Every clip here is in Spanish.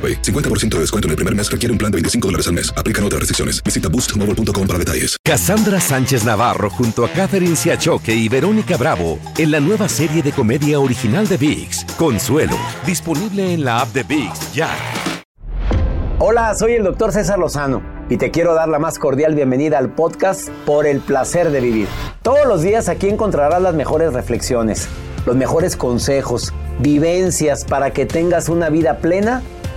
AroPay. 50% de descuento en el primer mes requiere un plan de 25 dólares al mes. Aplican otras restricciones. Visita boostmobile.com para detalles. Cassandra Sánchez Navarro junto a Catherine Siachoque y Verónica Bravo en la nueva serie de comedia original de VIX, Consuelo, disponible en la app de VIX ya. Hola, soy el doctor César Lozano y te quiero dar la más cordial bienvenida al podcast Por el placer de vivir. Todos los días aquí encontrarás las mejores reflexiones, los mejores consejos, vivencias para que tengas una vida plena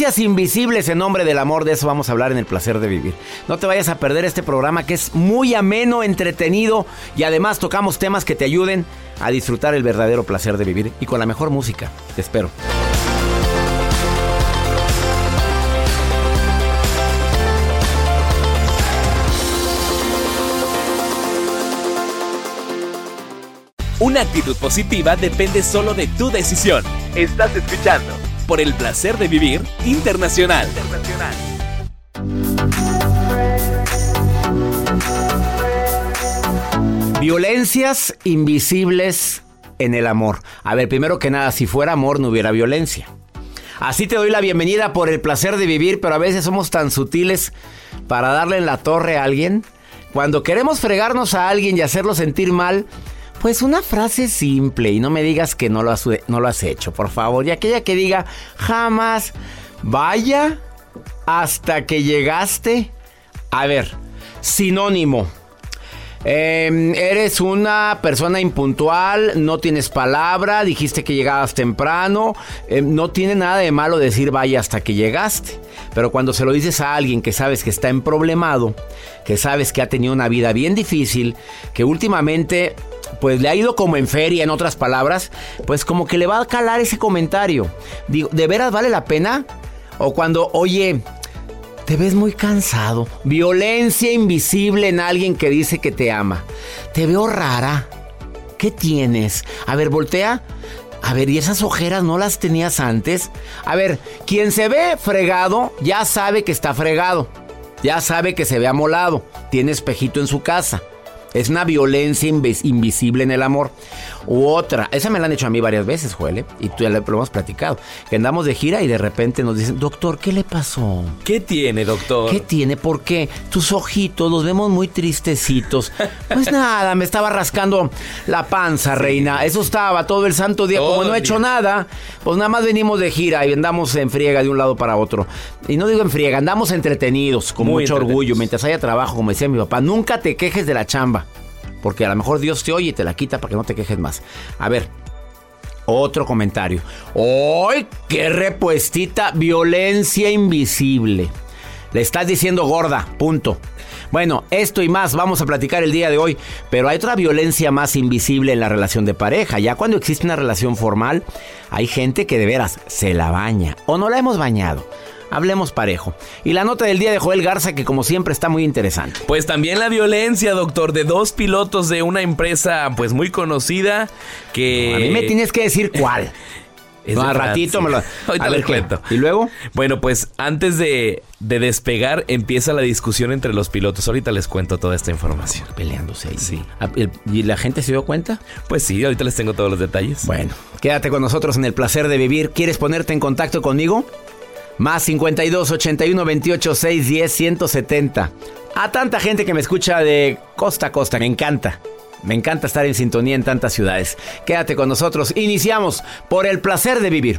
Invisibles en nombre del amor, de eso vamos a hablar en el placer de vivir. No te vayas a perder este programa que es muy ameno, entretenido y además tocamos temas que te ayuden a disfrutar el verdadero placer de vivir y con la mejor música. Te espero. Una actitud positiva depende solo de tu decisión. Estás escuchando por el placer de vivir internacional. Violencias invisibles en el amor. A ver, primero que nada, si fuera amor no hubiera violencia. Así te doy la bienvenida por el placer de vivir, pero a veces somos tan sutiles para darle en la torre a alguien. Cuando queremos fregarnos a alguien y hacerlo sentir mal, pues una frase simple y no me digas que no lo has, no lo has hecho, por favor. Y aquella que diga, jamás, vaya hasta que llegaste. A ver, sinónimo. Em, eres una persona impuntual, no tienes palabra, dijiste que llegabas temprano, em, no tiene nada de malo decir vaya hasta que llegaste. Pero cuando se lo dices a alguien que sabes que está en problemado, que sabes que ha tenido una vida bien difícil, que últimamente pues le ha ido como en feria, en otras palabras, pues como que le va a calar ese comentario. Digo, ¿de veras vale la pena? O cuando, oye, te ves muy cansado. Violencia invisible en alguien que dice que te ama. Te veo rara. ¿Qué tienes? A ver, voltea. A ver, ¿y esas ojeras no las tenías antes? A ver, quien se ve fregado ya sabe que está fregado. Ya sabe que se ve amolado. Tiene espejito en su casa. Es una violencia invisible en el amor. U otra, esa me la han hecho a mí varias veces, Joel, y tú ya lo hemos platicado. Que andamos de gira y de repente nos dicen, doctor, ¿qué le pasó? ¿Qué tiene, doctor? ¿Qué tiene? ¿Por qué? Tus ojitos los vemos muy tristecitos. Pues nada, me estaba rascando la panza, reina. Eso estaba todo el santo día. Como no he hecho nada, pues nada más venimos de gira y andamos en friega de un lado para otro. Y no digo en friega, andamos entretenidos, con mucho orgullo, mientras haya trabajo, como decía mi papá. Nunca te quejes de la chamba. Porque a lo mejor Dios te oye y te la quita para que no te quejes más. A ver, otro comentario. ¡Ay, qué repuestita! Violencia invisible. Le estás diciendo gorda, punto. Bueno, esto y más vamos a platicar el día de hoy, pero hay otra violencia más invisible en la relación de pareja. Ya cuando existe una relación formal, hay gente que de veras se la baña o no la hemos bañado. Hablemos parejo. Y la nota del día de Joel Garza, que como siempre está muy interesante. Pues también la violencia, doctor, de dos pilotos de una empresa pues muy conocida que... a mí me tienes que decir cuál. no, ratito me lo. Ahorita a ver, cuento. ¿Y luego? Bueno, pues antes de, despegar empieza la discusión entre los pilotos. Ahorita les cuento toda esta información. Peleándose ahí. Sí. Ah, ¿Y la gente se dio cuenta? Pues sí, ahorita les tengo todos los detalles. Bueno, quédate con nosotros en el placer de vivir. ¿Quieres ponerte en contacto conmigo? Más 52 81 28 6 10 170. A tanta gente que me escucha de costa a costa, me encanta. Me encanta estar en sintonía en tantas ciudades. Quédate con nosotros. Iniciamos por el placer de vivir.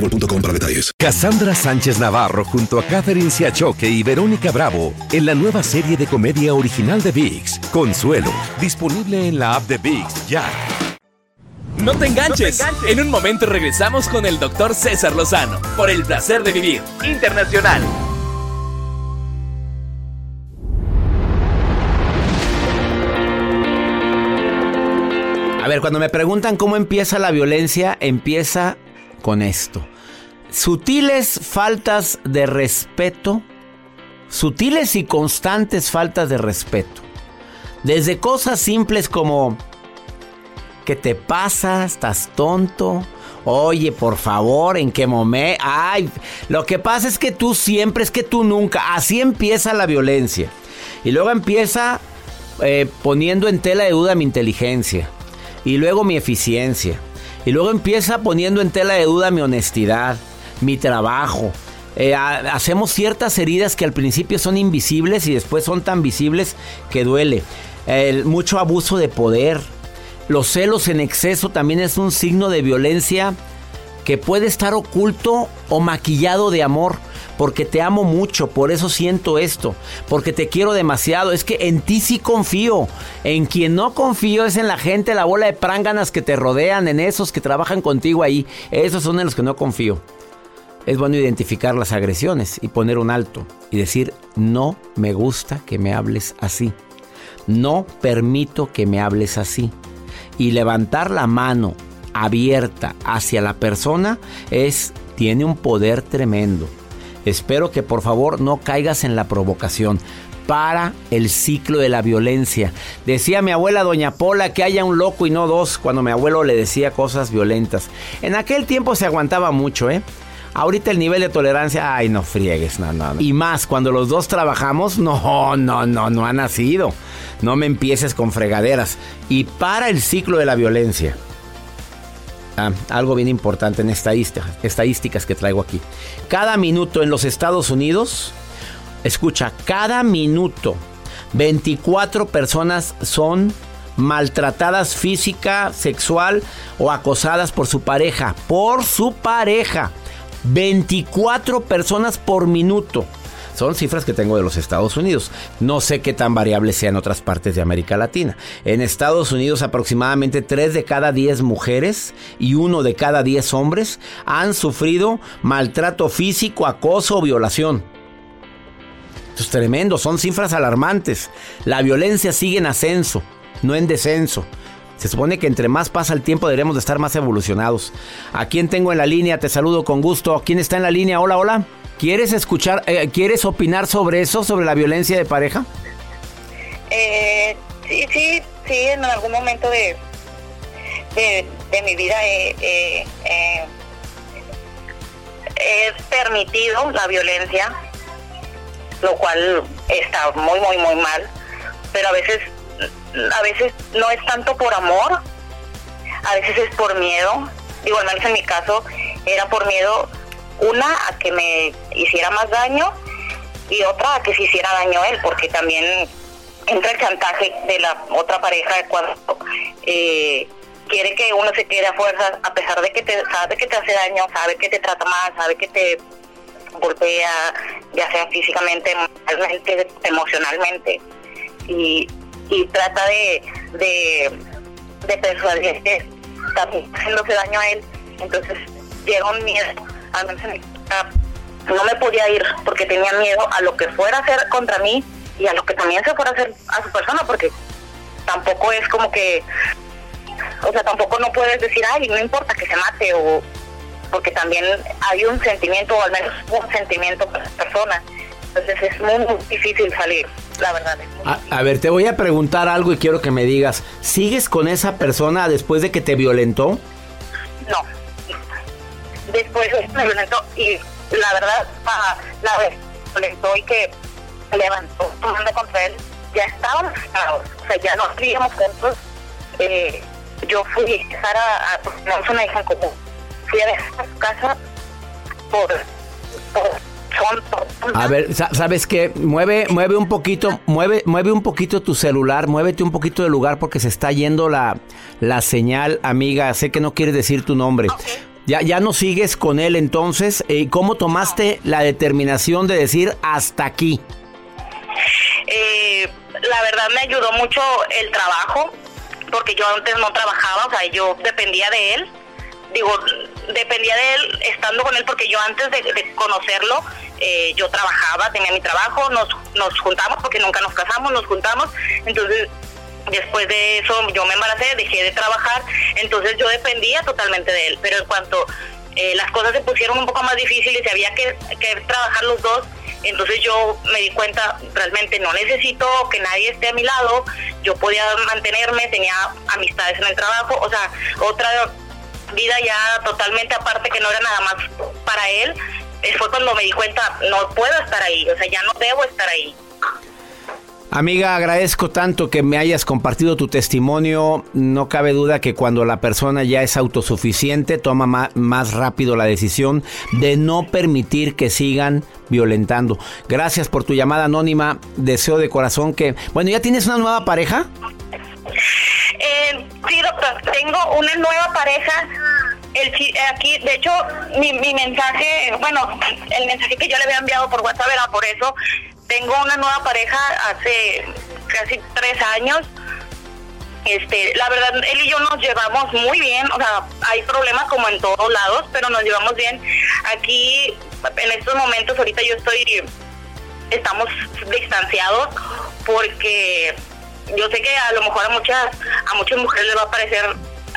boostmobile.com para detalles. Cassandra Sánchez Navarro junto a Catherine Siachoque y Verónica Bravo en la nueva serie de comedia original de VIX, Consuelo. Disponible en la app de VIX ya. No te, enganches. no te enganches. En un momento regresamos con el doctor César Lozano por el placer de vivir internacional. A ver, cuando me preguntan cómo empieza la violencia, empieza con esto. Sutiles faltas de respeto, sutiles y constantes faltas de respeto. Desde cosas simples como, ¿qué te pasa? ¿Estás tonto? Oye, por favor, ¿en qué momento? Ay, lo que pasa es que tú siempre, es que tú nunca. Así empieza la violencia. Y luego empieza eh, poniendo en tela de duda mi inteligencia y luego mi eficiencia. Y luego empieza poniendo en tela de duda mi honestidad, mi trabajo. Eh, hacemos ciertas heridas que al principio son invisibles y después son tan visibles que duele. El, mucho abuso de poder. Los celos en exceso también es un signo de violencia que puede estar oculto o maquillado de amor porque te amo mucho, por eso siento esto, porque te quiero demasiado. Es que en ti sí confío. En quien no confío es en la gente, la bola de pránganas que te rodean, en esos que trabajan contigo ahí. Esos son en los que no confío. Es bueno identificar las agresiones y poner un alto y decir, no me gusta que me hables así. No permito que me hables así. Y levantar la mano abierta hacia la persona es tiene un poder tremendo. Espero que por favor no caigas en la provocación. Para el ciclo de la violencia. Decía mi abuela Doña Pola que haya un loco y no dos cuando mi abuelo le decía cosas violentas. En aquel tiempo se aguantaba mucho, ¿eh? Ahorita el nivel de tolerancia, ay, no friegues, no, no, no. Y más, cuando los dos trabajamos, no, no, no, no ha nacido. No me empieces con fregaderas. Y para el ciclo de la violencia. Ah, algo bien importante en estadísticas, estadísticas que traigo aquí. Cada minuto en los Estados Unidos, escucha, cada minuto 24 personas son maltratadas física, sexual o acosadas por su pareja. Por su pareja. 24 personas por minuto. Son cifras que tengo de los Estados Unidos. No sé qué tan variables sean otras partes de América Latina. En Estados Unidos aproximadamente 3 de cada 10 mujeres y 1 de cada 10 hombres han sufrido maltrato físico, acoso o violación. Esto es tremendo, son cifras alarmantes. La violencia sigue en ascenso, no en descenso. Se supone que entre más pasa el tiempo deberemos de estar más evolucionados. ¿A quién tengo en la línea? Te saludo con gusto. ¿Quién está en la línea? Hola, hola. ¿Quieres escuchar, eh, quieres opinar sobre eso, sobre la violencia de pareja? Eh, sí, sí, sí, en algún momento de, de, mi vida he, permitido la violencia, lo cual está muy, muy, muy mal, pero a veces a veces no es tanto por amor, a veces es por miedo. Digo, en mi caso era por miedo, una, a que me hiciera más daño y otra, a que se hiciera daño a él, porque también entra el chantaje de la otra pareja cuando eh, quiere que uno se quede a fuerzas, a pesar de que te, sabe que te hace daño, sabe que te trata mal, sabe que te golpea, ya sea físicamente, emocionalmente, y, y trata de, de, de persuadir que está haciéndose daño a él. Entonces llega un miedo, a no me podía ir porque tenía miedo a lo que fuera a hacer contra mí y a lo que también se fuera a hacer a su persona, porque tampoco es como que, o sea, tampoco no puedes decir, ay, no importa que se mate o porque también hay un sentimiento, o al menos un sentimiento para la persona. Entonces es muy, difícil salir, la verdad. A, ver, te voy a preguntar algo y quiero que me digas, ¿sigues con esa persona después de que te violentó? No. Después me violentó y la verdad, la vez violentó y que levantó tomando contra él, ya estábamos separados, o sea, ya no vivíamos juntos. Eh, yo fui a dejar a, a, una hija en común fui a dejar su casa por, a ver, ¿sabes qué? Mueve, mueve un poquito, mueve, mueve un poquito tu celular, muévete un poquito de lugar porque se está yendo la, la señal, amiga. Sé que no quieres decir tu nombre. Ya, ya no sigues con él entonces. ¿Y ¿Cómo tomaste la determinación de decir hasta aquí? Eh, la verdad me ayudó mucho el trabajo, porque yo antes no trabajaba, o sea, yo dependía de él digo, dependía de él estando con él porque yo antes de, conocerlo, eh, yo trabajaba, tenía mi trabajo, nos, nos juntamos porque nunca nos casamos, nos juntamos, entonces después de eso yo me embaracé, dejé de trabajar, entonces yo dependía totalmente de él, pero en cuanto eh, las cosas se pusieron un poco más difíciles y había que, que trabajar los dos, entonces yo me di cuenta, realmente no necesito que nadie esté a mi lado, yo podía mantenerme, tenía amistades en el trabajo, o sea, otra vida ya totalmente aparte que no era nada más para él, eh, fue cuando me di cuenta, no puedo estar ahí, o sea, ya no debo estar ahí. Amiga, agradezco tanto que me hayas compartido tu testimonio. No cabe duda que cuando la persona ya es autosuficiente, toma más, rápido la decisión de no permitir que sigan violentando. Gracias por tu llamada anónima. Deseo de corazón que... Bueno, ¿ya tienes una nueva pareja? Eh, sí, doctor, tengo una nueva pareja. El, aquí, de hecho, mi, mi mensaje, bueno, el mensaje que yo le había enviado por WhatsApp era por eso. Tengo una nueva pareja hace casi tres años. Este, la verdad, él y yo nos llevamos muy bien, o sea, hay problemas como en todos lados, pero nos llevamos bien. Aquí, en estos momentos, ahorita yo estoy, estamos distanciados porque yo sé que a lo mejor a muchas a muchas mujeres les va a parecer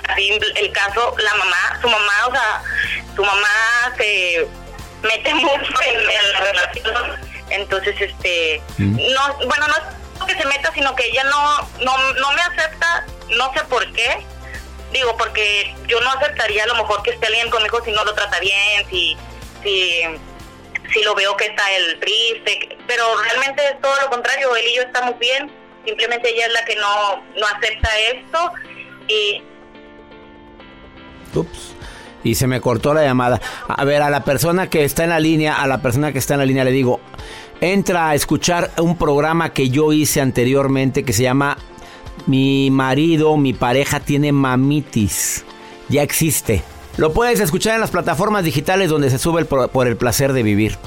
así el caso la mamá su mamá o sea su mamá se mete mucho en, la relación entonces este mm. no bueno no es que se meta sino que ella no no no me acepta no sé por qué digo porque yo no aceptaría a lo mejor que esté alguien conmigo si no lo trata bien si si si lo veo que está el triste pero realmente es todo lo contrario él y yo estamos bien simplemente ella es la que no, no acepta esto y... Ups. Y se me cortó la llamada. A ver, a la persona que está en la línea, a la persona que está en la línea le digo, entra a escuchar un programa que yo hice anteriormente que se llama Mi marido, mi pareja tiene mamitis. Ya existe. Lo puedes escuchar en las plataformas digitales donde se sube por el placer de vivir.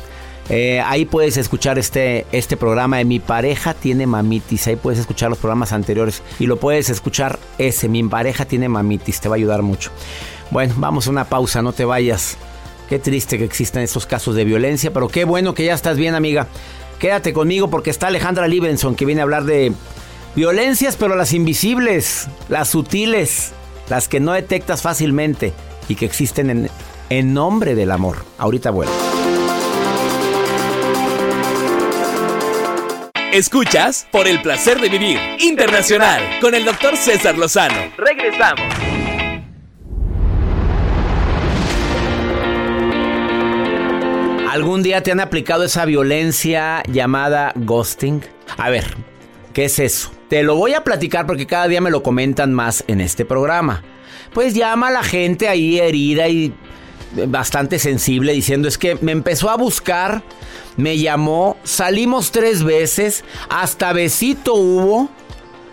Eh, ahí puedes escuchar este, este programa de Mi pareja tiene mamitis. Ahí puedes escuchar los programas anteriores. Y lo puedes escuchar ese, Mi pareja tiene mamitis. Te va a ayudar mucho. Bueno, vamos a una pausa, no te vayas. Qué triste que existan estos casos de violencia, pero qué bueno que ya estás bien, amiga. Quédate conmigo porque está Alejandra Libenson que viene a hablar de violencias, pero las invisibles, las sutiles, las que no detectas fácilmente y que existen en, en nombre del amor. Ahorita vuelvo. Escuchas por el placer de vivir internacional con el doctor César Lozano. Regresamos. ¿Algún día te han aplicado esa violencia llamada ghosting? A ver, ¿qué es eso? Te lo voy a platicar porque cada día me lo comentan más en este programa. Pues llama a la gente ahí herida y bastante sensible diciendo es que me empezó a buscar, me llamó, salimos tres veces, hasta besito hubo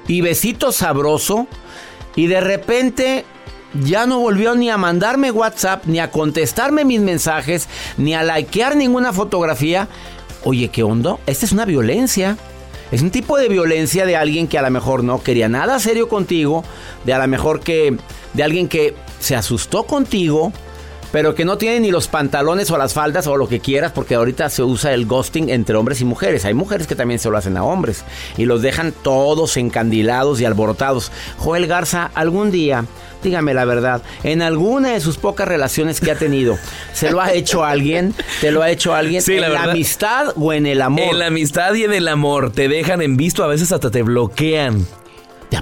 y besito sabroso y de repente ya no volvió ni a mandarme WhatsApp, ni a contestarme mis mensajes, ni a likear ninguna fotografía. Oye, ¿qué onda? Esta es una violencia. Es un tipo de violencia de alguien que a lo mejor no quería nada serio contigo, de a lo mejor que de alguien que se asustó contigo, pero que no tiene ni los pantalones o las faldas o lo que quieras, porque ahorita se usa el ghosting entre hombres y mujeres. Hay mujeres que también se lo hacen a hombres y los dejan todos encandilados y alborotados. Joel Garza, algún día, dígame la verdad, en alguna de sus pocas relaciones que ha tenido, ¿se lo ha hecho alguien? ¿Te lo ha hecho alguien? Sí, ¿En la la, amistad o en el amor? En la amistad y en el amor te dejan en visto, a veces hasta te bloquean.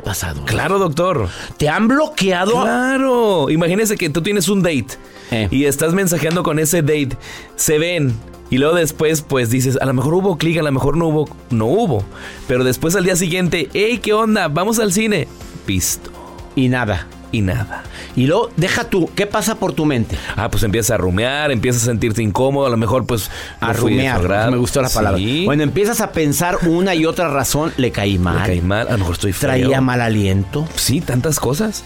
¿Te ha pasado? Claro, doctor. ¿Te han bloqueado? Claro. Imagínese que tú tienes un date Eh. y estás mensajeando con ese date. Se ven. Y luego después, pues dices, a lo mejor hubo clic, a lo mejor no hubo. No hubo. Pero después al día siguiente, hey, ¿qué onda? Vamos al cine. Visto. Y nada. Y nada. Y luego, deja tú, ¿qué pasa por tu mente? Ah, pues empiezas a rumear, empiezas a sentirte incómodo, a lo mejor pues... A no agrado. Me gustó la palabra. Sí. Bueno, empiezas a pensar una y otra razón. Le caí mal. caí mal, a lo mejor estoy feo. Traía mal aliento. Sí, tantas cosas.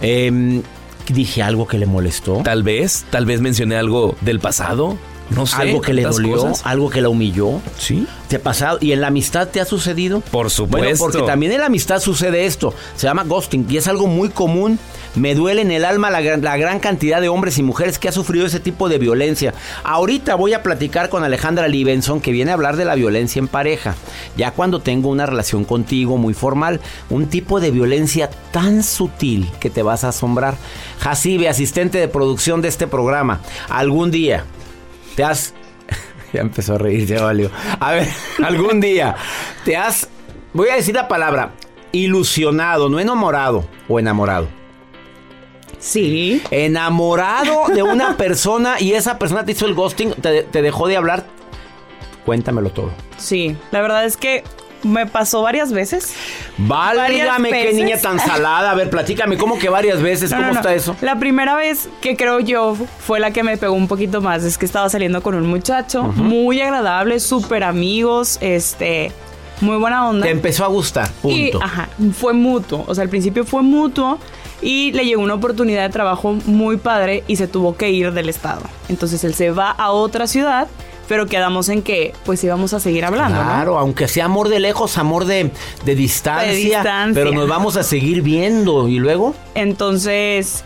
Em, dije algo que le molestó. Tal vez, tal vez mencioné algo del pasado. No sé. algo que le dolió. cosas. Algo que la humilló. Sí. ¿Te ha pasado? ¿Y en la amistad te ha sucedido? Por supuesto. Bueno, porque también en la amistad sucede esto. Se llama ghosting y es algo muy común. Me duele en el alma la, gran- la gran cantidad de hombres y mujeres que ha sufrido ese tipo de violencia. Ahorita voy a platicar con Alejandra Libenson que viene a hablar de la violencia en pareja. Ya cuando tengo una relación contigo muy formal, un tipo de violencia tan sutil que te vas a asombrar. Jacibe, asistente de producción de este programa, algún día te has ya empezó a reír, ya valió. A ver, algún día te has, voy a decir la palabra, ilusionado, no enamorado o enamorado. Sí. Enamorado de una persona y esa persona te hizo el ghosting, te, te dejó de hablar. Cuéntamelo todo. Sí, la verdad es que me pasó varias veces. Válgame, qué niña tan salada. A ver, platícame, ¿cómo que varias veces? No, ¿Cómo no, no. está eso? La primera vez que creo yo fue la que me pegó un poquito más. Es que estaba saliendo con un muchacho muy agradable, súper amigos, este, muy buena onda. Te empezó a gustar, Y, punto. ajá, fue mutuo. O sea, al principio fue mutuo y le llegó una oportunidad de trabajo muy padre y se tuvo que ir del estado. Entonces él se va a otra ciudad, pero quedamos en que pues íbamos a seguir hablando, ¿no? Claro, aunque sea amor de lejos, amor de, de distancia, De distancia. pero nos vamos a seguir viendo. ¿Y luego? Entonces,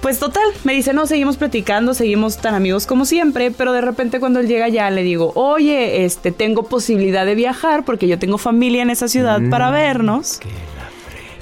pues total, me dice, no, seguimos platicando, seguimos tan amigos como siempre, pero de repente cuando él llega ya le digo, oye, este, tengo posibilidad de viajar porque yo tengo familia en esa ciudad para vernos.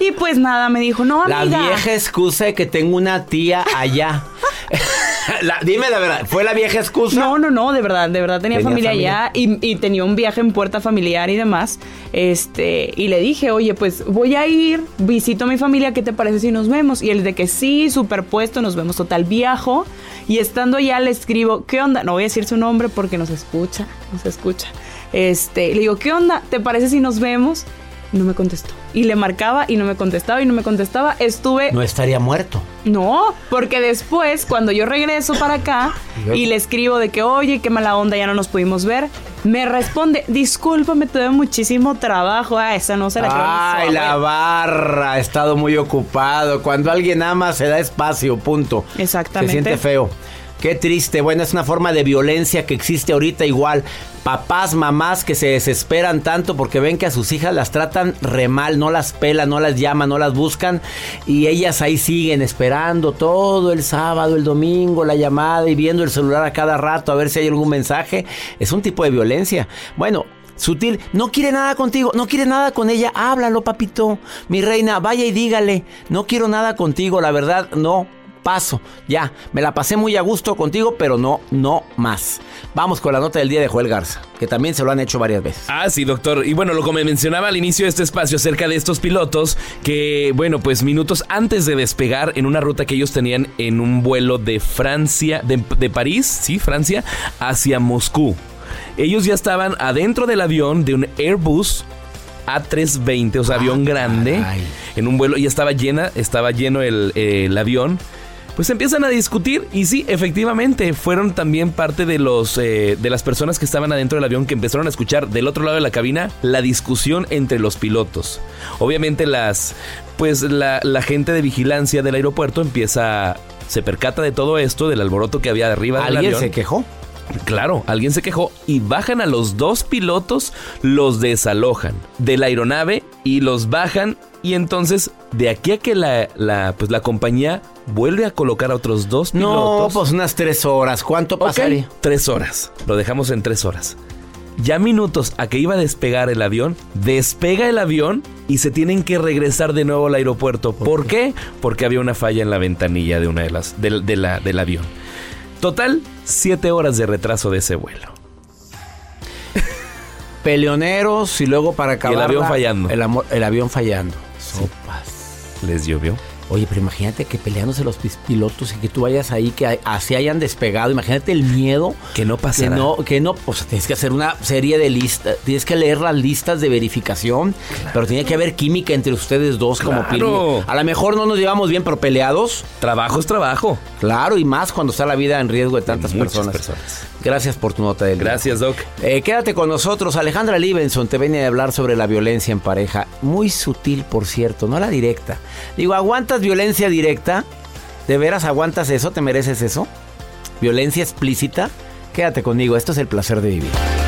Y pues nada, me dijo, no, La amiga. vieja excusa de que tengo una tía allá. La- dime la verdad, ¿fue la vieja excusa? No, no, no, de verdad, de verdad tenía, Tenía familia, familia. allá y, y tenía un viaje en puerta familiar y demás. Este, y le dije, oye, pues voy a ir, visito a mi familia, ¿qué te parece si nos vemos? Y él de que sí, superpuesto, nos vemos total viajo. Y estando allá le escribo, ¿qué onda? No voy a decir su nombre porque nos escucha, nos escucha. Este, le digo, ¿qué onda? ¿Te parece si nos vemos? No me contestó. Y le marcaba y no me contestaba y no me contestaba. Estuve No estaría muerto. no, porque después, cuando yo regreso para acá y le escribo de que, oye, qué mala onda, ya no nos pudimos ver, me responde, discúlpame, tuve muchísimo trabajo. Ah, esa no se la Ay, la barra, ha estado muy ocupado. Cuando alguien ama, se da espacio, punto. Exactamente. Se siente feo. Qué triste. Bueno, es una forma de violencia que existe ahorita igual. Papás, mamás que se desesperan tanto porque ven que a sus hijas las tratan re mal, no las pelan, no las llaman, no las buscan. Y ellas ahí siguen esperando todo el sábado, el domingo, la llamada y viendo el celular a cada rato a ver si hay algún mensaje. Es un tipo de violencia. Bueno, Sutil, no quiere nada contigo, no quiere nada con ella, háblalo, papito. Mi reina, vaya y dígale, no quiero nada contigo, la verdad, no, paso, ya, me la pasé muy a gusto contigo, pero no, no más. Vamos con la nota del día de Joel Garza, que también se lo han hecho varias veces. Ah, sí, doctor. Y bueno, lo que me mencionaba al inicio de este espacio acerca de estos pilotos, que bueno, pues minutos antes de despegar en una ruta que ellos tenían en un vuelo de Francia, de, de París, sí, Francia, hacia Moscú. Ellos ya estaban adentro del avión de un Airbus A320, o sea, avión grande, Ay. en un vuelo y estaba llena, estaba lleno el, el avión. Pues empiezan a discutir y sí, efectivamente, fueron también parte de los eh, de las personas que estaban adentro del avión que empezaron a escuchar del otro lado de la cabina la discusión entre los pilotos. Obviamente las pues la, la gente de vigilancia del aeropuerto empieza se percata de todo esto, del alboroto que había arriba del ¿Alguien avión. se quejó? Claro, alguien se quejó y bajan a los dos pilotos, los desalojan de la aeronave y los bajan y entonces de aquí a que la, la, pues la compañía vuelve a colocar a otros dos No, pilotos. pues unas tres horas. ¿Cuánto pasaría? Tres horas. Lo dejamos en tres horas. Ya minutos a que iba a despegar el avión, despega el avión y se tienen que regresar de nuevo al aeropuerto. ¿Por qué? Porque había una falla en la ventanilla de una de las de la- del avión. Total, siete horas de retraso de ese vuelo. Peleoneros y luego para acabar. avión fallando. El, amor- el avión fallando. Sopas. Les llovió. Oye, pero imagínate que peleándose los pilotos y que tú vayas ahí, que así hayan despegado. Imagínate el miedo. Que no Que pasará. no, que no, pues tienes que hacer una serie de listas, tienes que leer las listas de verificación, pero tiene que haber química entre ustedes dos como pilotos. A lo mejor no nos llevamos bien, pero peleados, Trabajo es trabajo. claro, y más cuando está la vida en riesgo de tantas personas. personas. Gracias por tu nota día. Gracias, Doc. Eh, quédate con nosotros. Alejandra Libenson te viene a hablar sobre la violencia en pareja. Muy sutil, por cierto, no la directa. Digo, ¿aguantas violencia directa? ¿De veras aguantas eso? ¿Te mereces eso? ¿Violencia explícita? Quédate conmigo. Esto es el placer de vivir.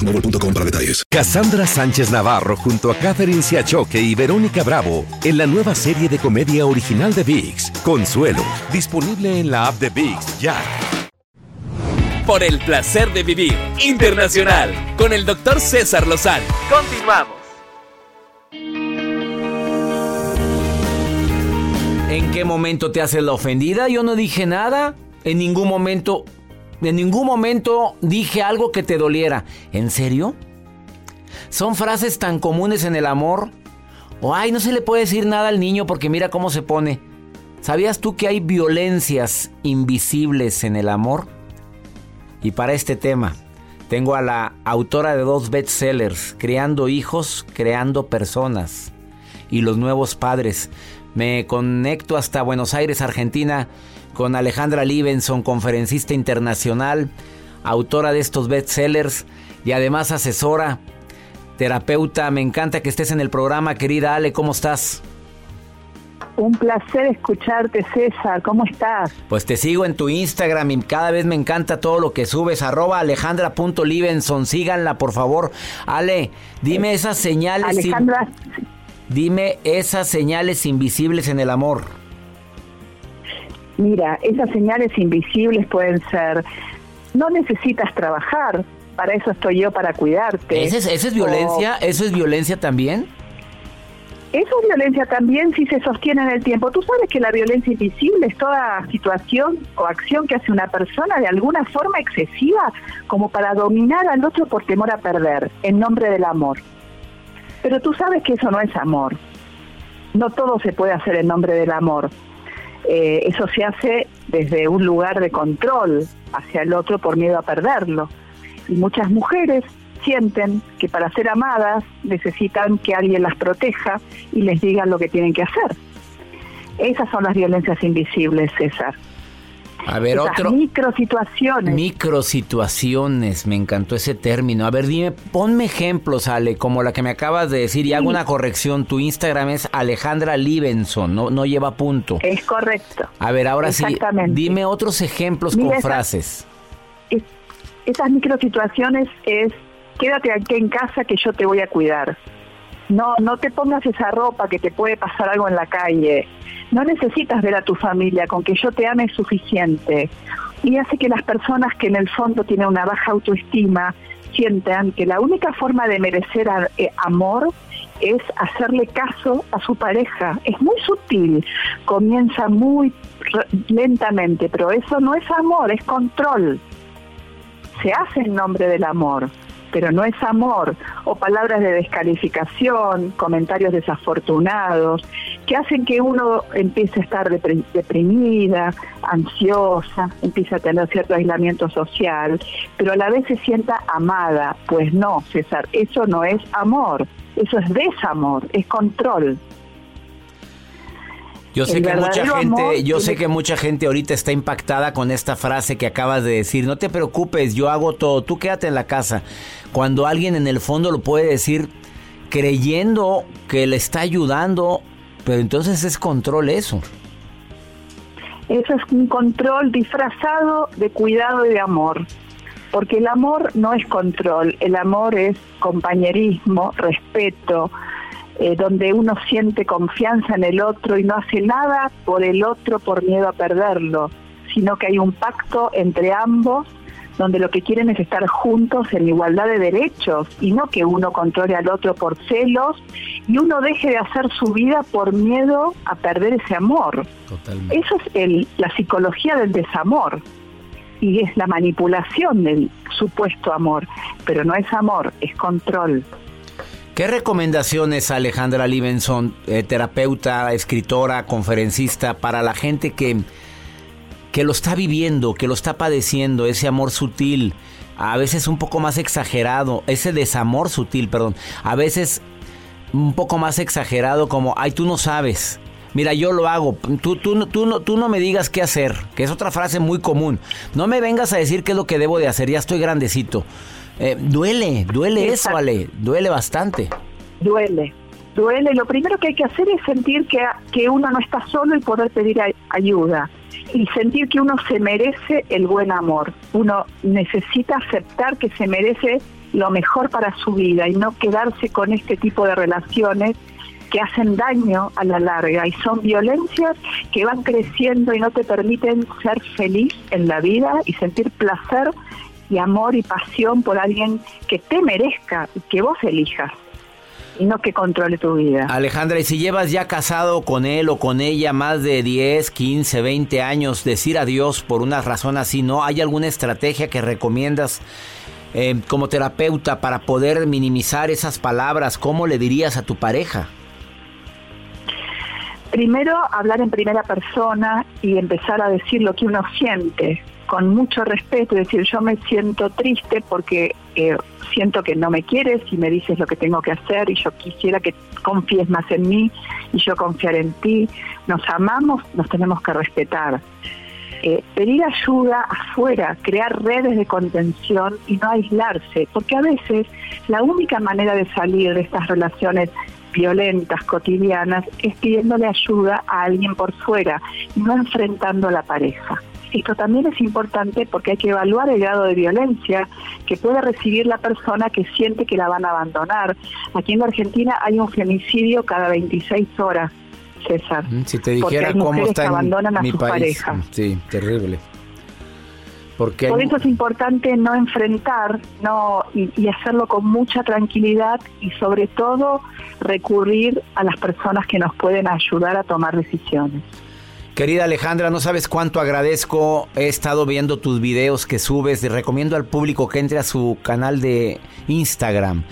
boostmobile.com para detalles. Cassandra Sánchez Navarro junto a Catherine Siachoque y Verónica Bravo en la nueva serie de comedia original de VIX, Consuelo, disponible en la app de VIX ya. Por el placer de vivir internacional con el doctor César Lozano. Continuamos. ¿En qué momento te haces la ofendida? Yo no dije nada. En ningún momento, en ningún momento dije algo que te doliera. ¿En serio? Son frases tan comunes en el amor. O ay, no se le puede decir nada al niño porque mira cómo se pone. ¿Sabías tú que hay violencias invisibles en el amor? Y para este tema, tengo a la autora de dos bestsellers, Creando hijos, creando personas y los nuevos padres. Me conecto hasta Buenos Aires, Argentina, con Alejandra Libenson, conferencista internacional, autora de estos bestsellers y además asesora, terapeuta. Me encanta que estés en el programa, querida Ale, ¿cómo estás? Un placer escucharte, César. ¿Cómo estás? Pues te sigo en tu Instagram y cada vez me encanta todo lo que subes. Arroba alejandra.libenson. Síganla, por favor. Ale, dime esas señales. in- Alejandra, Dime esas señales invisibles en el amor. Mira, esas señales invisibles pueden ser, no necesitas trabajar, para eso estoy yo, para cuidarte. ¿Esa es, esa es violencia? ¿Eso es violencia también? Eso es violencia también si se sostiene en el tiempo. Tú sabes que la violencia invisible es toda situación o acción que hace una persona de alguna forma excesiva como para dominar al otro por temor a perder, en nombre del amor. Pero tú sabes que eso no es amor. No todo se puede hacer en nombre del amor. Eh, eso se hace desde un lugar de control hacia el otro por miedo a perderlo. Y muchas mujeres sienten que para ser amadas necesitan que alguien las proteja y les diga lo que tienen que hacer. Esas son las violencias invisibles, César. A ver, Esas otro. Microsituaciones. Microsituaciones, me encantó ese término. A ver, dime, ponme ejemplos, Ale, como la que me acabas de decir y hago una corrección. Tu Instagram es Alejandra Libenson, no, no lleva punto. es correcto. A ver, ahora sí, dime otros ejemplos Mira con esa- frases. Es- esas microsituaciones es quédate aquí en casa que yo te voy a cuidar. No, no te pongas esa ropa que te puede pasar algo en la calle. No necesitas ver a tu familia, con que yo te ame es suficiente. Y hace que las personas que en el fondo tienen una baja autoestima sientan que la única forma de merecer eh, amor es hacerle caso a su pareja. Es muy sutil, comienza muy lentamente, pero eso no es amor, es control se hace en nombre del amor, pero no es amor, o palabras de descalificación, comentarios desafortunados, que hacen que uno empiece a estar deprimida, ansiosa, empiece a tener cierto aislamiento social, pero a la vez se sienta amada. Pues no, César, eso no es amor, eso es desamor, es control. Yo sé El que mucha gente, amor yo sé que mucha gente ahorita está impactada con esta frase que acabas de decir. No te preocupes, yo hago todo, tú quédate en la casa. Cuando alguien en el fondo lo puede decir creyendo que le está ayudando, pero entonces es control eso. Eso es un control disfrazado de cuidado y de amor. Porque el amor no es control, el amor es compañerismo, respeto, eh, donde uno siente confianza en el otro y no hace nada por el otro por miedo a perderlo, sino que hay un pacto entre ambos donde lo que quieren es estar juntos en igualdad de derechos y no que uno controle al otro por celos y uno deje de hacer su vida por miedo a perder ese amor. Totalmente. Eso es el- la psicología del desamor y es la manipulación del supuesto amor, pero no es amor, es control. ¿Qué recomendaciones, Alejandra Libenson, eh, terapeuta, escritora, conferencista, para la gente que, que lo está viviendo, que lo está padeciendo, ese amor sutil, a veces un poco más exagerado, ese desamor sutil, perdón, a veces un poco más exagerado como, ay, tú no sabes. Mira, yo lo hago. Tú, tú, no- tú, no, tú no me digas qué hacer, que es otra frase muy común. No me vengas a decir qué es lo que debo de hacer, ya estoy grandecito. Eh, duele, duele eso. Ale, duele bastante. Duele, duele. Lo primero que hay que hacer es sentir que, que uno no está solo y poder pedir ayuda. Y sentir que uno se merece el buen amor. Uno necesita aceptar que se merece lo mejor para su vida y no quedarse con este tipo de relaciones que hacen daño a la larga y son violencias que van creciendo y no te permiten ser feliz en la vida y sentir placer y amor y pasión por alguien que te merezca y que vos elijas y no que controle tu vida. Alejandra, y si llevas ya casado con él o con ella más de 10, 15, 20 años, decir adiós por una razón así, ¿no? ¿Hay alguna estrategia que recomiendas eh, como terapeuta para poder minimizar esas palabras? ¿Cómo le dirías a tu pareja? Primero, hablar en primera persona y empezar a decir lo que uno siente con mucho respeto, decir yo me siento triste porque eh, siento que no me quieres y me dices lo que tengo que hacer y yo quisiera que confíes más en mí y yo confiar en ti. Nos amamos, nos tenemos que respetar. Eh, pedir ayuda afuera, crear redes de contención y no aislarse, porque a veces la única manera de salir de estas relaciones violentas, cotidianas, es pidiéndole ayuda a alguien por fuera no enfrentando a la pareja. Esto también es importante porque hay que evaluar el grado de violencia que puede recibir la persona que siente que la van a abandonar. Aquí en la Argentina hay un femicidio cada 26 horas, César. Mm, Si te dijera hay cómo está que en abandonan a mi sus país. parejas. Sí, terrible. Porque hay- Por eso es importante no enfrentar no y, y hacerlo con mucha tranquilidad y sobre todo recurrir a las personas que nos pueden ayudar a tomar decisiones. Querida Alejandra, no sabes cuánto agradezco. He estado viendo tus videos que subes. Le recomiendo al público que entre a su canal de Instagram.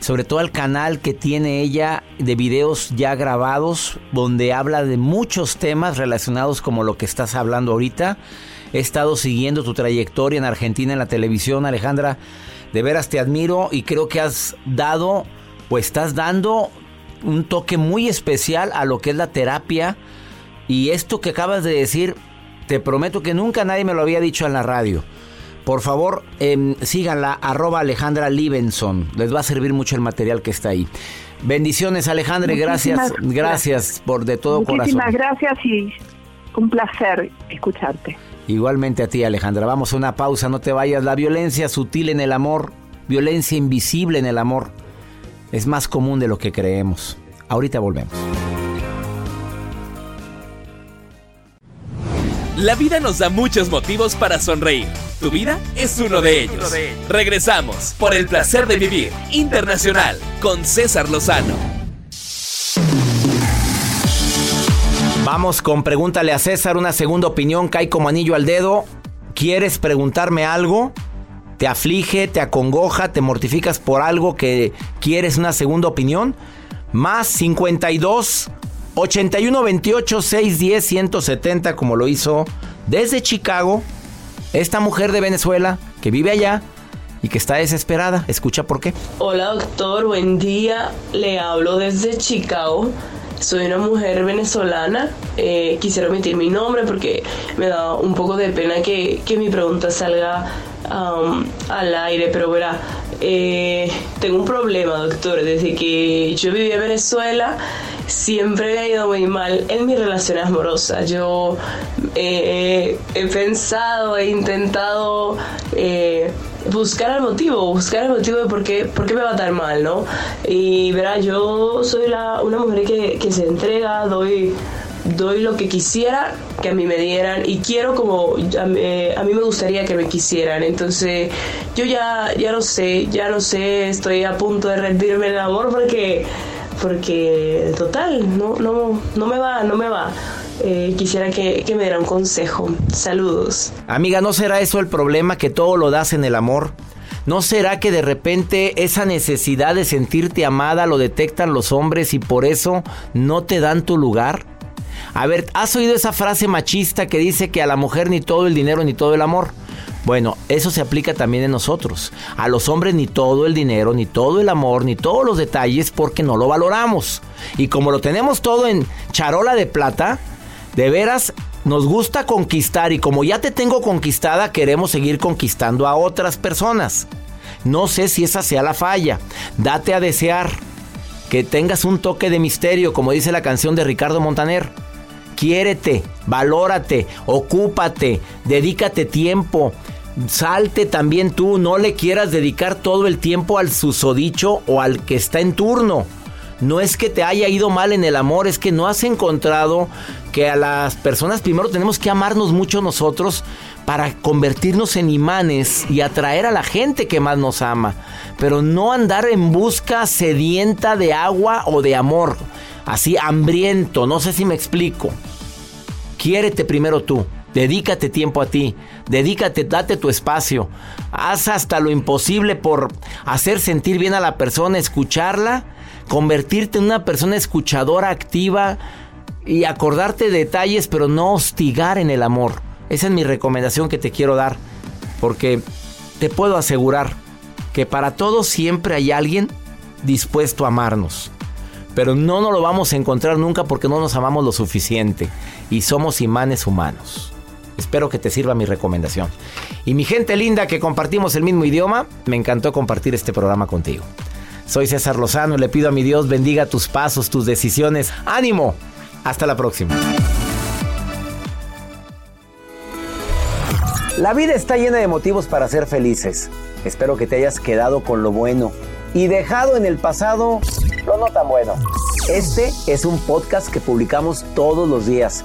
Sobre todo al canal que tiene ella de videos ya grabados, donde habla de muchos temas relacionados como lo que estás hablando ahorita. He estado siguiendo tu trayectoria en Argentina en la televisión, Alejandra. De veras te admiro y creo que has dado o estás dando un toque muy especial a lo que es la terapia y esto que acabas de decir te prometo que nunca nadie me lo había dicho en la radio. Por favor, em, síganla, arroba Alejandra Libenson. Les va a servir mucho el material que está ahí. Bendiciones, Alejandra, y gracias, gracias por de todo corazón. Muchísimas gracias y un placer escucharte. Igualmente a ti, Alejandra. Vamos a una pausa, no te vayas. La violencia sutil en el amor, violencia invisible en el amor, es más común de lo que creemos. Ahorita volvemos. La vida nos da muchos motivos para sonreír. Tu vida es uno de ellos. Regresamos por el placer de vivir internacional con César Lozano. Vamos con pregúntale a César una segunda opinión, cae como anillo al dedo. ¿Quieres preguntarme algo? ¿Te aflige, te acongoja, te mortificas por algo que quieres una segunda opinión? Más 52 81 28 610 170 como lo hizo desde Chicago esta mujer de Venezuela que vive allá y que está desesperada. Escucha por qué. Hola doctor, buen día. Le hablo desde Chicago. Soy una mujer venezolana. Eh, quisiera omitir mi nombre porque me da un poco de pena que, que mi pregunta salga um, al aire, pero verá, eh, tengo un problema, doctor. Desde que yo viví en Venezuela, siempre me ha ido muy mal en mis relaciones amorosas. Yo eh, he pensado, he intentado eh, buscar el motivo, buscar el motivo de por qué, por qué me va a mal, ¿no? Y verá, yo soy la, una mujer que, se entrega, doy doy lo que quisiera que a mí me dieran y quiero como a, mí me gustaría que me quisieran. Entonces yo ya, ya no sé, ya no sé, estoy a punto de rendirme el amor porque, porque total, no, no, no me va, no me va. Eh, quisiera que, que me diera un consejo. Saludos. Amiga, ¿no será eso el problema que todo lo das en el amor? ¿No será que de repente esa necesidad de sentirte amada lo detectan los hombres y por eso no te dan tu lugar? A ver, ¿has oído esa frase machista que dice que a la mujer ni todo el dinero ni todo el amor? Bueno, eso se aplica también en nosotros. A los hombres ni todo el dinero, ni todo el amor, ni todos los detalles porque no lo valoramos. Y como lo tenemos todo en charola de plata, de veras nos gusta conquistar y como ya te tengo conquistada, queremos seguir conquistando a otras personas. No sé si esa sea la falla. Date a desear. Que tengas un toque de misterio, como dice la canción de Ricardo Montaner. Quiérete, valórate, ocúpate, dedícate tiempo. Salte también tú, no le quieras dedicar todo el tiempo al susodicho o al que está en turno. No es que te haya ido mal en el amor, es que no has encontrado que a las personas primero tenemos que amarnos mucho nosotros para convertirnos en imanes y atraer a la gente que más nos ama. Pero no andar en busca sedienta de agua o de amor así hambriento, no sé si me explico. Quiérete primero tú, dedícate tiempo a ti, dedícate, date tu espacio, haz hasta lo imposible por hacer sentir bien a la persona, escucharla, convertirte en una persona escuchadora activa y acordarte de detalles, pero no hostigar en el amor. Esa es mi recomendación que te quiero dar, porque te puedo asegurar que para todos siempre hay alguien dispuesto a amarnos pero no nos lo vamos a encontrar nunca porque no nos amamos lo suficiente y somos imanes humanos. Espero que te sirva mi recomendación. Y mi gente linda que compartimos el mismo idioma, me encantó compartir este programa contigo. Soy César Lozano y le pido a mi Dios bendiga tus pasos, tus decisiones. ¡Ánimo! Hasta la próxima. La vida está llena de motivos para ser felices. Espero que te hayas quedado con lo bueno y dejado en el pasado lo no tan bueno. Este es un podcast que publicamos todos los días,